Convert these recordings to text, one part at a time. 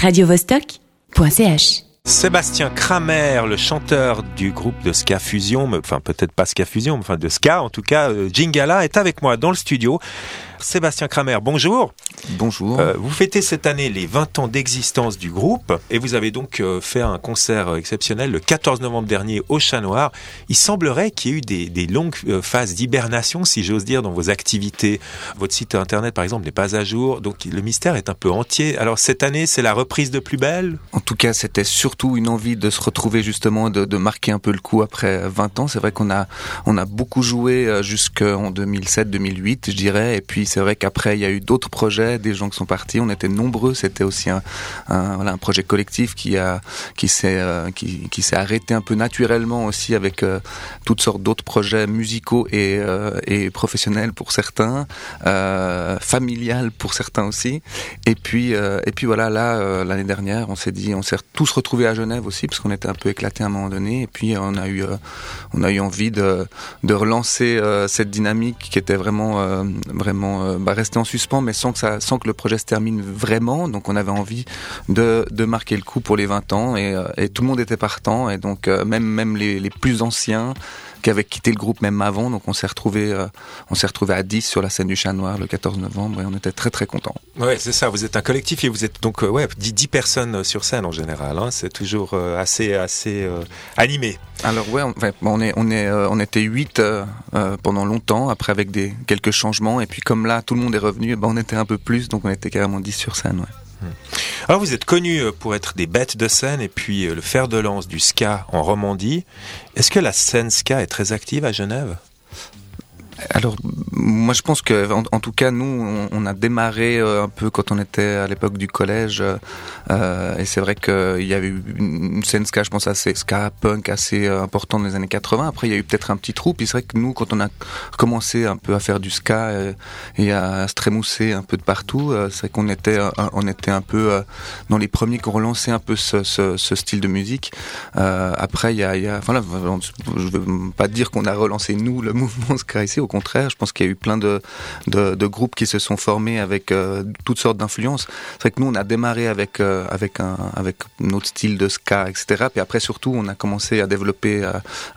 radiovostok.ch. Sébastien Kramer, le chanteur du groupe de Ska Fusion, enfin peut-être pas Ska Fusion, mais enfin de Ska en tout cas, euh, Jingala est avec moi dans le studio. Sébastien Kramer, bonjour. Bonjour. Euh, vous fêtez cette année les 20 ans d'existence du groupe et vous avez donc euh, fait un concert exceptionnel le 14 novembre dernier au Chat Noir. Il semblerait qu'il y ait eu des, des longues euh, phases d'hibernation, si j'ose dire, dans vos activités. Votre site internet, par exemple, n'est pas à jour, donc le mystère est un peu entier. Alors cette année, c'est la reprise de plus belle? En tout cas, c'était surtout une envie de se retrouver justement, de, de marquer un peu le coup après 20 ans. C'est vrai qu'on a, on a beaucoup joué jusqu'en 2007-2008, je dirais. Et puis c'est vrai qu'après, il y a eu d'autres projets, des gens qui sont partis. On était nombreux. C'était aussi un, projet collectif qui qui s'est, euh, qui, arrêté un peu naturellement aussi avec euh, toutes sortes d'autres projets musicaux et, euh, et professionnels pour certains, familial pour certains aussi. Et puis, et puis voilà, là, l'année dernière, on s'est dit, on s'est tous retrouvés à Genève aussi, parce qu'on était un peu éclatés à un moment donné. Et puis, on a eu, on a eu envie de, de relancer cette dynamique qui était vraiment, vraiment, euh, bah, restée en suspens, mais sans que ça, sans que le projet se termine vraiment. Donc, on avait envie de, de marquer le coup pour les 20 ans, et, euh, et tout le monde était partant. Et donc, euh, même, même les, les plus anciens qui avaient quitté le groupe même avant, donc on s'est retrouvé, euh, on s'est retrouvé à 10 sur la scène du Chat Noir le 14 novembre, et on était très très contents. Ouais, c'est ça. Vous êtes un collectif et vous êtes donc euh, ouais 10, 10 personnes euh, sur scène en général. Hein. C'est toujours euh, assez assez animé. Alors ouais, on, est, on est, on était huit euh, euh, pendant longtemps, après avec des quelques changements, et puis comme là tout le monde est revenu, ben, on était un peu plus, donc on était carrément 10 sur scène. Ouais. Alors vous êtes connus euh, pour être des bêtes de scène et puis euh, le fer de lance du ska en Romandie. Est-ce que la scène ska est très active à Genève? Alors moi je pense que en, tout cas nous on, a démarré euh, un peu quand on était à l'époque du collège, euh, et c'est vrai qu'il y avait eu une scène ska, je pense assez ska punk assez euh, importante dans les années 80. Après il y a eu peut-être un petit trou, puis c'est vrai que nous quand on a commencé un peu à faire du ska euh, et à se trémousser un peu de partout, euh, c'est vrai qu'on était, euh, on était un peu euh, dans les premiers qui ont relancé un peu ce, ce, ce style de musique. Euh, après, il y a, il y a voilà, je veux pas dire qu'on a relancé nous le mouvement ska ici. Contraire, je pense qu'il y a eu plein de, de, groupes qui se sont formés avec euh, toutes sortes d'influences. C'est vrai que nous, on a démarré avec euh, avec un avec notre style de ska, etc. Puis après, surtout, on a commencé à développer,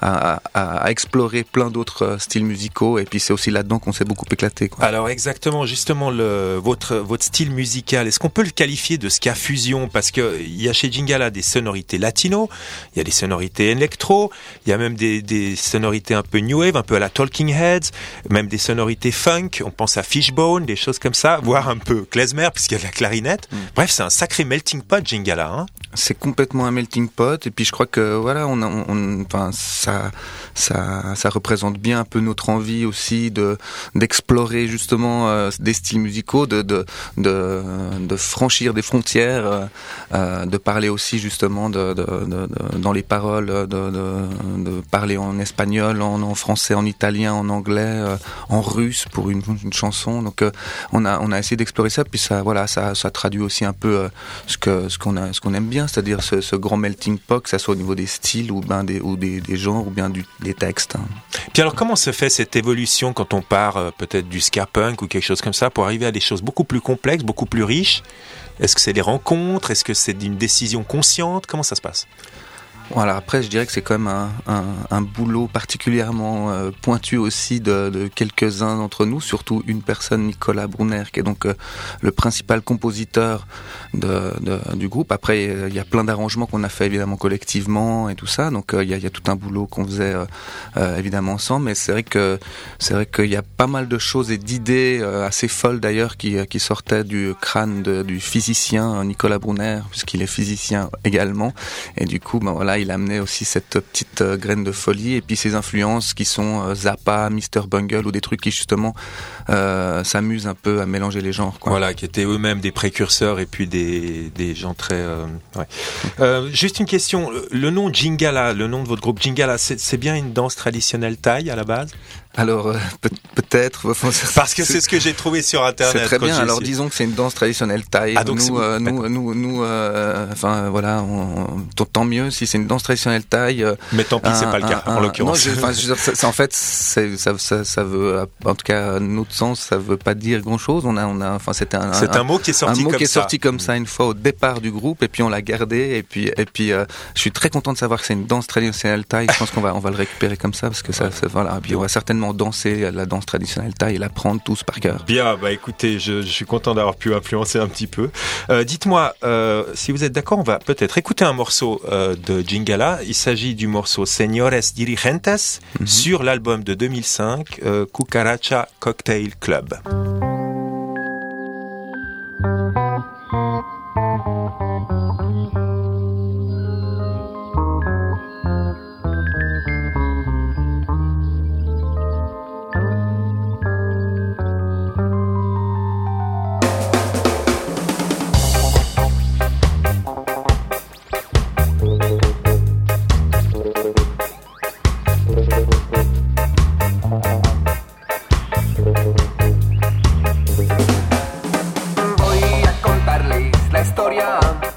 à, à, explorer plein d'autres euh, styles musicaux. Et puis c'est aussi là-dedans qu'on s'est beaucoup éclaté. Alors exactement, justement votre votre style musical, est-ce qu'on peut le qualifier de ska fusion? Parce que il y a chez Jingala des sonorités latino, il y a des sonorités électro, il y a même des, des sonorités un peu new wave, un peu à la Talking Heads, même des sonorités funk, on pense à Fishbone, des choses comme ça, voire un peu klezmer puisqu'il y a la clarinette. Bref, c'est un sacré melting pot Jingala hein. C'est complètement un melting pot et puis je crois que voilà on, a, on, on- enfin ça ça ça représente bien un peu notre envie aussi de d'explorer justement euh, des styles musicaux de de de, de franchir des frontières euh, euh, de parler aussi justement de, de, dans les paroles de, parler en espagnol en, en français en italien en anglais euh, en russe pour une, chanson. Donc euh, on a on a essayé d'explorer ça puis ça voilà ça ça traduit aussi un peu euh, ce que ce qu'on a ce qu'on aime bien c'est-à-dire ce, grand melting pot que ça soit au niveau des styles ou ben des ou des, genres ou bien des textes hein. Puis alors comment se fait cette évolution quand on part peut-être du ska punk ou quelque chose comme ça pour arriver à des choses beaucoup plus complexes, beaucoup plus riches? Est-ce que c'est des rencontres? Est-ce que c'est une décision consciente? Comment ça se passe? Voilà, après, je dirais que c'est quand même un, un, boulot particulièrement euh, pointu aussi de, quelques-uns d'entre nous, surtout une personne, Nicolas Brunner, qui est donc euh, le principal compositeur du groupe. Après, euh, il y a plein d'arrangements qu'on a fait évidemment collectivement et tout ça, donc il y, a, tout un boulot qu'on faisait évidemment ensemble. Mais c'est vrai que c'est vrai qu'il y a pas mal de choses et d'idées assez folles d'ailleurs qui, sortaient du crâne du physicien Nicolas Brunner, puisqu'il est physicien également. Et du coup, ben voilà, il a amené aussi cette petite euh, graine de folie et puis ses influences qui sont euh, Zappa, Mr Bungle ou des trucs qui justement euh, s'amusent un peu à mélanger les genres. Voilà, qui étaient eux-mêmes des précurseurs et puis des, gens très... juste une question, le nom Jingala, le nom de votre groupe Jingala, c'est c'est bien une danse traditionnelle thaï à la base? Alors euh, peut-être. Parce que c'est ce que j'ai trouvé sur internet. C'est très bien. Alors disons que c'est une danse traditionnelle thaï. Ah, donc nous, euh, nous, nous, euh, enfin voilà, on, tant mieux si c'est une danse traditionnelle thaï. Mais tant pis, c'est pas le cas en l'occurrence. En fait, ça, veut, en tout cas, notre sens, ça veut pas dire grand chose. On a, on a, enfin, c'était un, c'est un, mot qui est sorti un mot comme qui est sorti comme ça une fois au départ du groupe, et puis on l'a gardé, et puis, et puis, je suis très content de savoir que c'est une danse traditionnelle thaï. Je pense qu'on va, on va le récupérer comme ça parce que ça, voilà. Et puis on va certainement danser la danse traditionnelle thaï et l'apprendre tous par cœur. Bien, bah écoutez, je, je suis content d'avoir pu influencer un petit peu. Euh, Dites-moi, euh, si vous êtes d'accord, on va peut-être écouter un morceau euh, de Jingala. Il s'agit du morceau Señores Dirigentes mm -hmm. sur l'album de 2005, euh, Cucaracha Cocktail Club. come.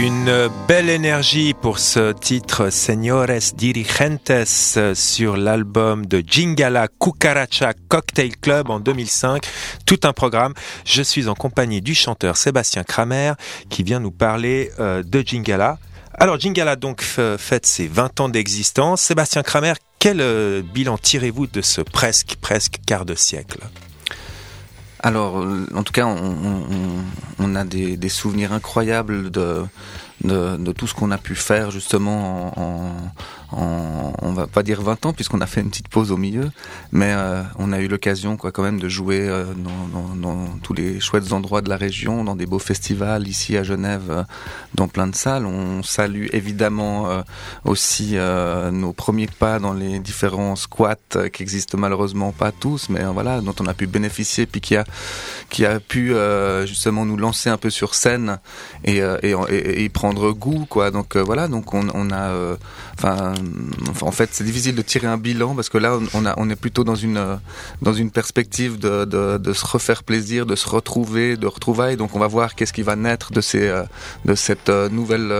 Une belle énergie pour ce titre Señores Dirigentes sur l'album de Jingala Cucaracha Cocktail Club en 2005. Tout un programme. Je suis en compagnie du chanteur Sébastien Kramer qui vient nous parler euh, de Jingala. Alors Jingala donc fête ses 20 ans d'existence. Sébastien Kramer, quel euh, bilan tirez-vous de ce presque presque quart de siècle? Alors, en tout cas, on, a des, souvenirs incroyables de, de, tout ce qu'on a pu faire justement en, on va pas dire 20 ans puisqu'on a fait une petite pause au milieu, mais euh, on a eu l'occasion quoi quand même de jouer euh, dans, tous les chouettes endroits de la région, dans des beaux festivals ici à Genève, euh, dans plein de salles. On salue évidemment aussi nos premiers pas dans les différents squats qui existent malheureusement pas tous, mais voilà dont on a pu bénéficier puis qui a qui a pu justement nous lancer un peu sur scène et, et, et, et prendre goût quoi. Donc voilà donc on, on a enfin en fait, c'est difficile de tirer un bilan parce que là, on, a, on est plutôt dans une, euh, dans une perspective de, de, de, se refaire plaisir, de se retrouver, de retrouvailles. Donc, on va voir qu'est-ce qui va naître de ces, euh, de cette euh, nouvelle,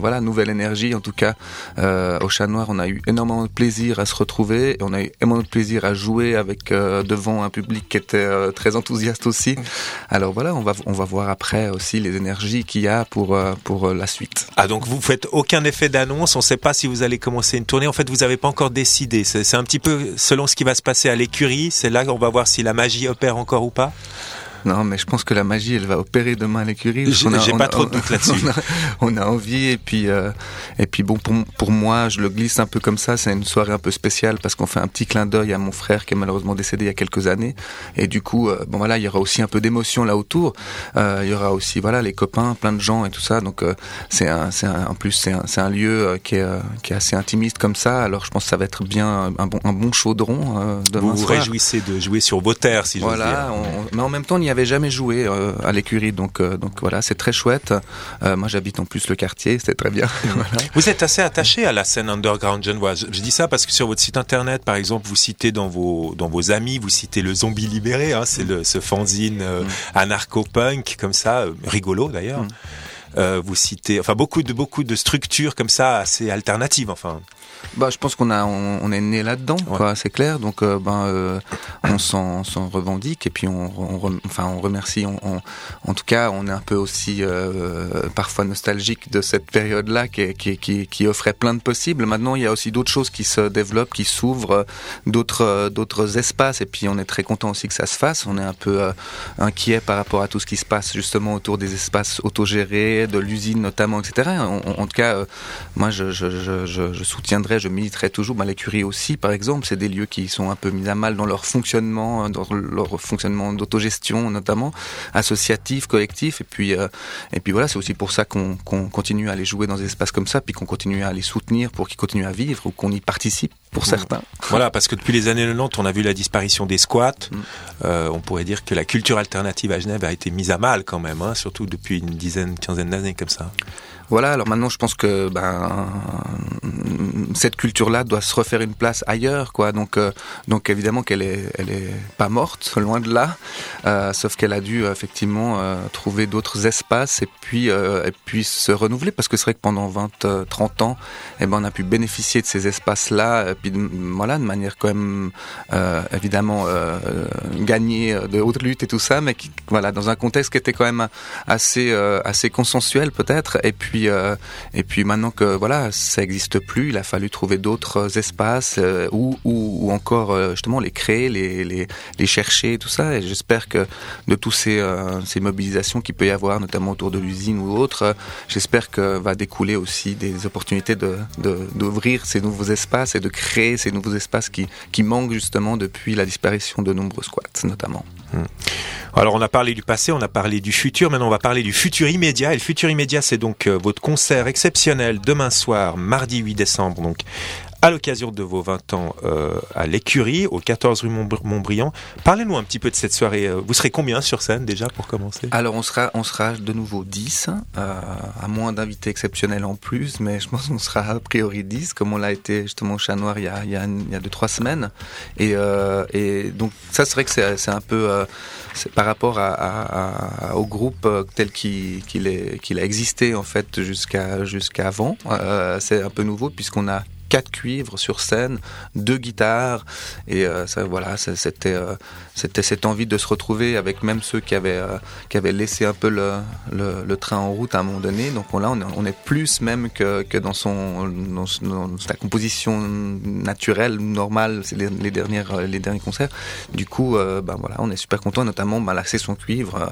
voilà, nouvelle énergie. En tout cas, au Chat Noir, on a eu énormément de plaisir à se retrouver et on a eu énormément de plaisir à jouer avec devant un public qui était très enthousiaste aussi. Alors voilà, on va, on va voir après aussi les énergies qu'il y a pour, pour la Ah, donc vous faites aucun effet d'annonce. On ne sait pas si vous allez commencer une tournée. En fait, vous n'avez pas encore décidé. C'est un petit peu selon ce qui va se passer à l'écurie. C'est là qu'on va voir si la magie opère encore ou pas. Non, mais je pense que la magie, elle va opérer demain à l'écurie. J'ai pas trop de doute là-dessus. On, a envie et puis euh, et puis bon pour, pour moi, je le glisse un peu comme ça. C'est une soirée un peu spéciale parce qu'on fait un petit clin d'œil à mon frère qui est malheureusement décédé il y a quelques années. Et du coup, euh, bon voilà, il y aura aussi un peu d'émotion là autour. Euh, il y aura aussi voilà les copains, plein de gens et tout ça. Donc euh, c'est un, c'est en plus c'est un, c'est un lieu euh, qui est qui est assez intimiste comme ça. Alors je pense que ça va être bien un bon un bon chaudron demain Vous vous réjouissez de jouer sur vos terres, si je voilà, dire. mais en même temps, il y avait jamais joué euh, à l'écurie, donc euh, donc voilà, c'est très chouette. Euh, moi, j'habite en plus le quartier, c'est très bien. Vous êtes assez attaché à la scène underground genevoise. Je, dis ça parce que sur votre site internet, par exemple, vous citez dans vos dans vos amis, vous citez le Zombie libéré, hein, c'est le ce fanzine mm. anarcho-punk comme ça, rigolo d'ailleurs. Mm. vous citez, enfin beaucoup de beaucoup de structures comme ça assez alternatives, enfin. Bah, je pense qu'on a, on, est né là-dedans, quoi, c'est clair. Donc, euh, ben, euh, on s'en, revendique et puis on, on, enfin, on remercie. On, en tout cas, on est un peu aussi euh, parfois nostalgique de cette période-là qui, qui, qui, qui, offrait plein de possibles. Maintenant, il y a aussi d'autres choses qui se développent, qui s'ouvrent, d'autres, d'autres espaces. Et puis, on est très content aussi que ça se fasse. On est un peu inquiet par rapport à tout ce qui se passe justement autour des espaces autogérés, de l'usine notamment, etc. En, en tout cas, moi, je, je, je, je soutiendrai je militerai toujours. Bah, l'écurie aussi, par exemple, c'est des lieux qui sont un peu mis à mal dans leur fonctionnement, dans leur fonctionnement d'autogestion notamment, associatif, collectif. Et puis, euh, et puis voilà, c'est aussi pour ça qu'on continue à aller jouer dans des espaces comme ça, puis qu'on continue à les soutenir pour qu'ils continuent à vivre ou qu'on y participe pour certains. Voilà, parce que depuis les années 90, on a vu la disparition des squats. Mm. Euh, on pourrait dire que la culture alternative à Genève a été mise à mal quand même, hein, surtout depuis une dizaine, quinzaine d'années comme ça. Voilà, alors maintenant je pense que ben cette culture-là doit se refaire une place ailleurs, quoi. Donc euh, donc évidemment qu'elle est elle est pas morte, loin de là, euh, sauf qu'elle a dû effectivement euh, trouver d'autres espaces et puis et puis se renouveler. Parce que c'est vrai que pendant 20 30 ans, eh ben on a pu bénéficier de ces espaces-là puis voilà de manière quand même évidemment gagnée de haute lutte et tout ça, mais qui, voilà dans un contexte qui était quand même assez assez consensuel peut-être. Et puis et puis maintenant que voilà, ça n'existe plus, il a fallu trouver d'autres espaces euh, ou, ou, encore euh, justement les créer, les, les, les chercher, tout ça. Et j'espère que de tous ces, ces mobilisations qu'il peut y avoir, notamment autour de l'usine ou autre, j'espère que va découler aussi des opportunités de d'ouvrir ces nouveaux espaces et de créer ces nouveaux espaces qui, qui manquent justement depuis la disparition de nombreux squats, notamment. Hmm. Alors on a parlé du passé, on a parlé du futur, maintenant on va parler du futur immédiat. Et le futur immédiat, c'est donc votre concert exceptionnel demain soir, mardi 8 décembre, donc à l'occasion de vos 20 ans euh, à l'écurie, au 14 rue Montbriand. Parlez-nous un petit peu de cette soirée. Euh, vous serez combien sur scène déjà pour commencer? Alors on sera, on sera de nouveau 10, euh, à moins d'invités exceptionnels en plus, mais je pense qu'on sera a priori 10, comme on l'a été justement au Chat Noir il y a, il y a, il y a deux, trois semaines. Et, donc ça c'est vrai que c'est un peu par rapport au groupe tel qu'il qu'il qu'il a existé en fait jusqu'à jusqu'à avant. c'est un peu nouveau puisqu'on a quatre cuivres sur scène, deux guitares, et euh, ça, voilà, c'était euh, c'était cette envie de se retrouver avec même ceux qui avaient euh, qui avaient laissé un peu le, train en route à un moment donné. Donc là, on est, on est plus même que, que dans son dans, sa composition naturelle normale, c'est les, dernières les derniers concerts. Du coup, ben voilà, on est super content, notamment ben, la session cuivre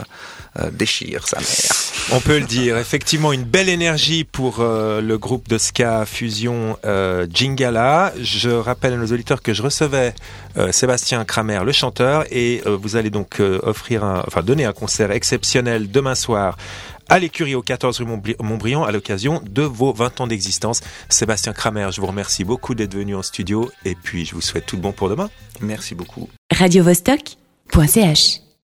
déchire sa mère. On peut le dire, effectivement, une belle énergie pour le groupe de ska fusion. Jingala. Je rappelle à nos auditeurs que je recevais euh, Sébastien Kramer, le chanteur, et euh, vous allez donc euh, offrir un, enfin donner un concert exceptionnel demain soir à l'écurie au 14 rue Montbriand à l'occasion de vos 20 ans d'existence. Sébastien Kramer, je vous remercie beaucoup d'être venu en studio et puis je vous souhaite tout le bon pour demain. Merci beaucoup. Radio -Vostok